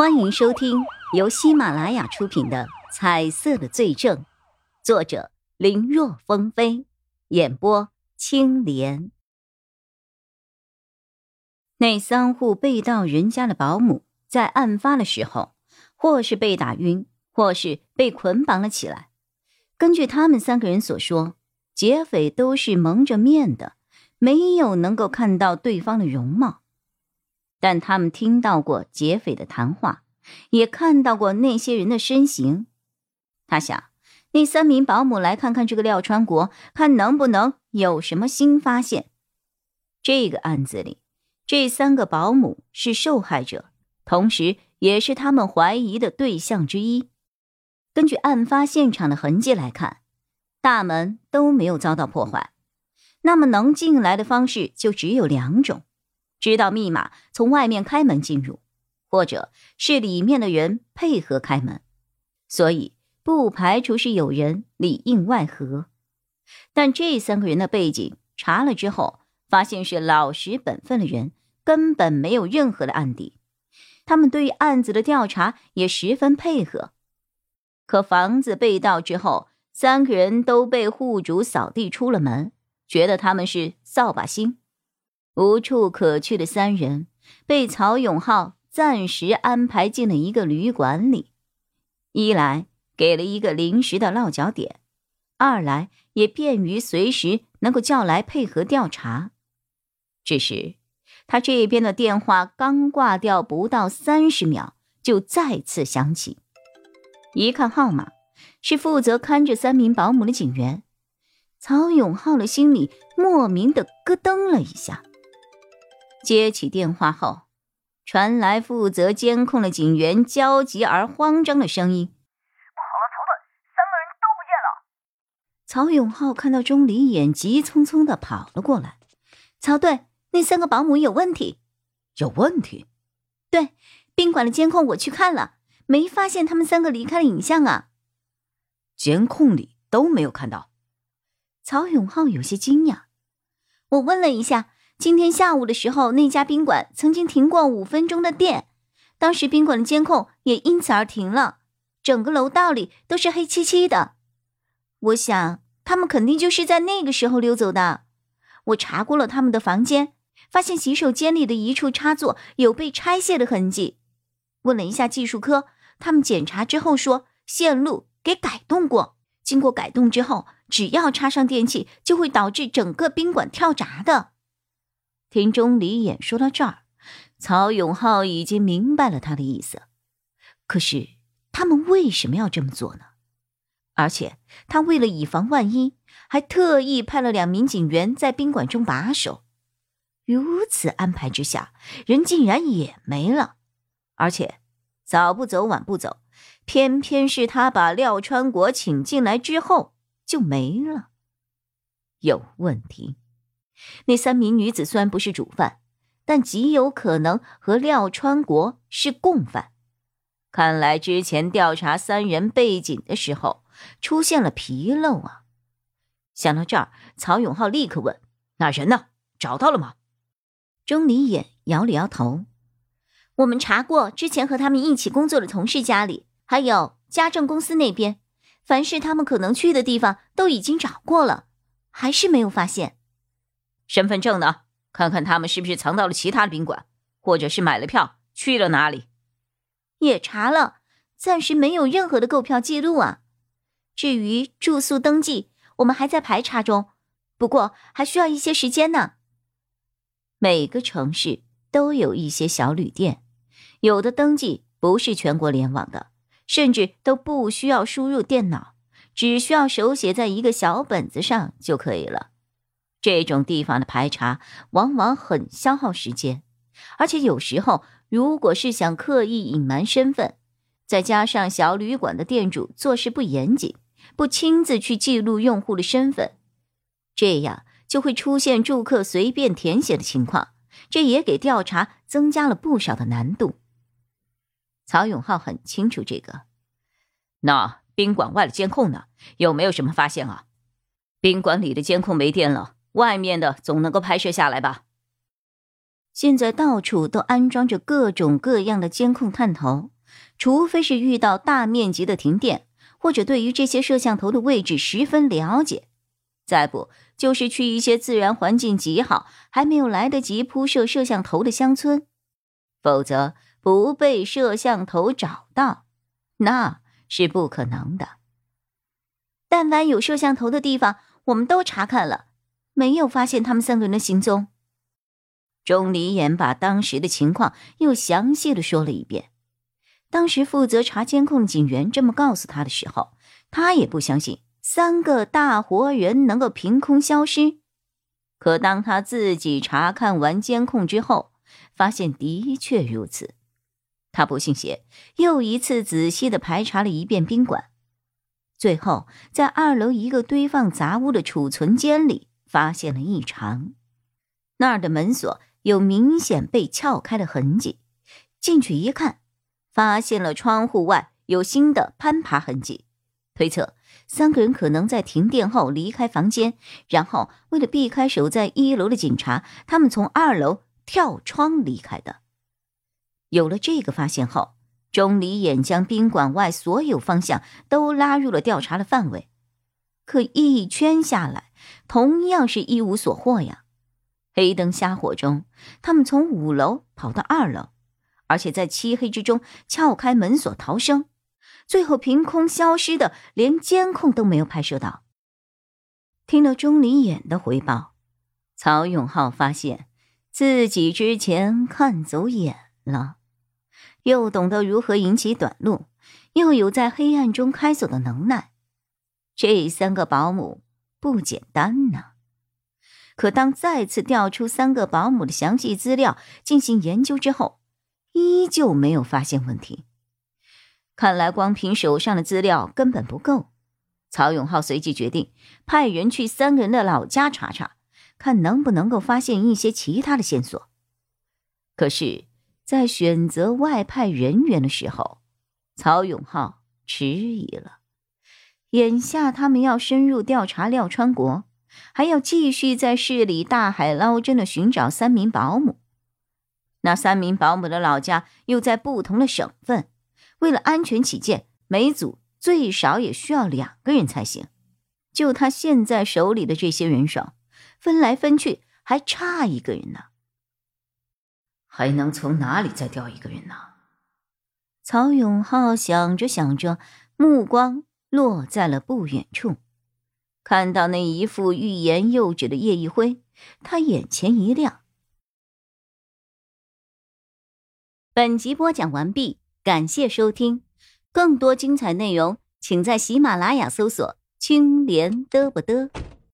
欢迎收听由喜马拉雅出品的《彩色的罪证》，作者林若风飞，演播青莲。那三户被盗人家的保姆，在案发的时候，或是被打晕，或是被捆绑了起来。根据他们三个人所说，劫匪都是蒙着面的，没有能够看到对方的容貌。但他们听到过劫匪的谈话，也看到过那些人的身形。他想，那三名保姆来看看这个廖川国，看能不能有什么新发现。这个案子里，这三个保姆是受害者，同时也是他们怀疑的对象之一。根据案发现场的痕迹来看，大门都没有遭到破坏，那么能进来的方式就只有两种。知道密码，从外面开门进入，或者是里面的人配合开门，所以不排除是有人里应外合。但这三个人的背景查了之后，发现是老实本分的人，根本没有任何的案底。他们对于案子的调查也十分配合。可房子被盗之后，三个人都被户主扫地出了门，觉得他们是扫把星。无处可去的三人被曹永浩暂时安排进了一个旅馆里，一来给了一个临时的落脚点，二来也便于随时能够叫来配合调查。只是他这边的电话刚挂掉不到三十秒，就再次响起。一看号码，是负责看着三名保姆的警员。曹永浩的心里莫名的咯噔了一下。接起电话后，传来负责监控的警员焦急而慌张的声音：“不好了，曹队，三个人都不见了！”曹永浩看到钟离眼急匆匆的跑了过来：“曹队，那三个保姆有问题，有问题？对，宾馆的监控我去看了，没发现他们三个离开的影像啊。监控里都没有看到。”曹永浩有些惊讶：“我问了一下。”今天下午的时候，那家宾馆曾经停过五分钟的电，当时宾馆的监控也因此而停了。整个楼道里都是黑漆漆的，我想他们肯定就是在那个时候溜走的。我查过了他们的房间，发现洗手间里的一处插座有被拆卸的痕迹。问了一下技术科，他们检查之后说线路给改动过，经过改动之后，只要插上电器，就会导致整个宾馆跳闸的。听钟离眼说到这儿，曹永浩已经明白了他的意思。可是他们为什么要这么做呢？而且他为了以防万一，还特意派了两名警员在宾馆中把守。如此安排之下，人竟然也没了。而且早不走晚不走，偏偏是他把廖川国请进来之后就没了。有问题。那三名女子虽然不是主犯，但极有可能和廖川国是共犯。看来之前调查三人背景的时候出现了纰漏啊！想到这儿，曹永浩立刻问：“那人呢？找到了吗？”钟离眼摇了摇头：“我们查过之前和他们一起工作的同事家里，还有家政公司那边，凡是他们可能去的地方都已经找过了，还是没有发现。”身份证呢？看看他们是不是藏到了其他的宾馆，或者是买了票去了哪里？也查了，暂时没有任何的购票记录啊。至于住宿登记，我们还在排查中，不过还需要一些时间呢。每个城市都有一些小旅店，有的登记不是全国联网的，甚至都不需要输入电脑，只需要手写在一个小本子上就可以了。这种地方的排查往往很消耗时间，而且有时候，如果是想刻意隐瞒身份，再加上小旅馆的店主做事不严谨，不亲自去记录用户的身份，这样就会出现住客随便填写的情况，这也给调查增加了不少的难度。曹永浩很清楚这个。那宾馆外的监控呢？有没有什么发现啊？宾馆里的监控没电了。外面的总能够拍摄下来吧？现在到处都安装着各种各样的监控探头，除非是遇到大面积的停电，或者对于这些摄像头的位置十分了解，再不就是去一些自然环境极好、还没有来得及铺设摄像头的乡村，否则不被摄像头找到，那是不可能的。但凡有摄像头的地方，我们都查看了，没有发现他们三个人的行踪。钟离言把当时的情况又详细的说了一遍。当时负责查监控的警员这么告诉他的时候，他也不相信三个大活人能够凭空消失。可当他自己查看完监控之后，发现的确如此。他不信邪，又一次仔细的排查了一遍宾馆，最后在二楼一个堆放杂物的储存间里发现了异常，那儿的门锁。有明显被撬开的痕迹，进去一看，发现了窗户外有新的攀爬痕迹，推测三个人可能在停电后离开房间，然后为了避开守在一楼的警察，他们从二楼跳窗离开的。有了这个发现后，钟离眼将宾馆外所有方向都拉入了调查的范围，可一圈下来，同样是一无所获呀。黑灯瞎火中，他们从五楼跑到二楼，而且在漆黑之中撬开门锁逃生，最后凭空消失的，连监控都没有拍摄到。听了钟离眼的回报，曹永浩发现自己之前看走眼了，又懂得如何引起短路，又有在黑暗中开锁的能耐，这三个保姆不简单呢。可当再次调出三个保姆的详细资料进行研究之后，依旧没有发现问题。看来光凭手上的资料根本不够。曹永浩随即决定派人去三个人的老家查查，看能不能够发现一些其他的线索。可是，在选择外派人员的时候，曹永浩迟疑了。眼下他们要深入调查廖川国。还要继续在市里大海捞针的寻找三名保姆，那三名保姆的老家又在不同的省份，为了安全起见，每组最少也需要两个人才行。就他现在手里的这些人手，分来分去还差一个人呢。还能从哪里再调一个人呢？曹永浩想着想着，目光落在了不远处。看到那一副欲言又止的叶一辉，他眼前一亮。本集播讲完毕，感谢收听，更多精彩内容，请在喜马拉雅搜索“青莲嘚不嘚”。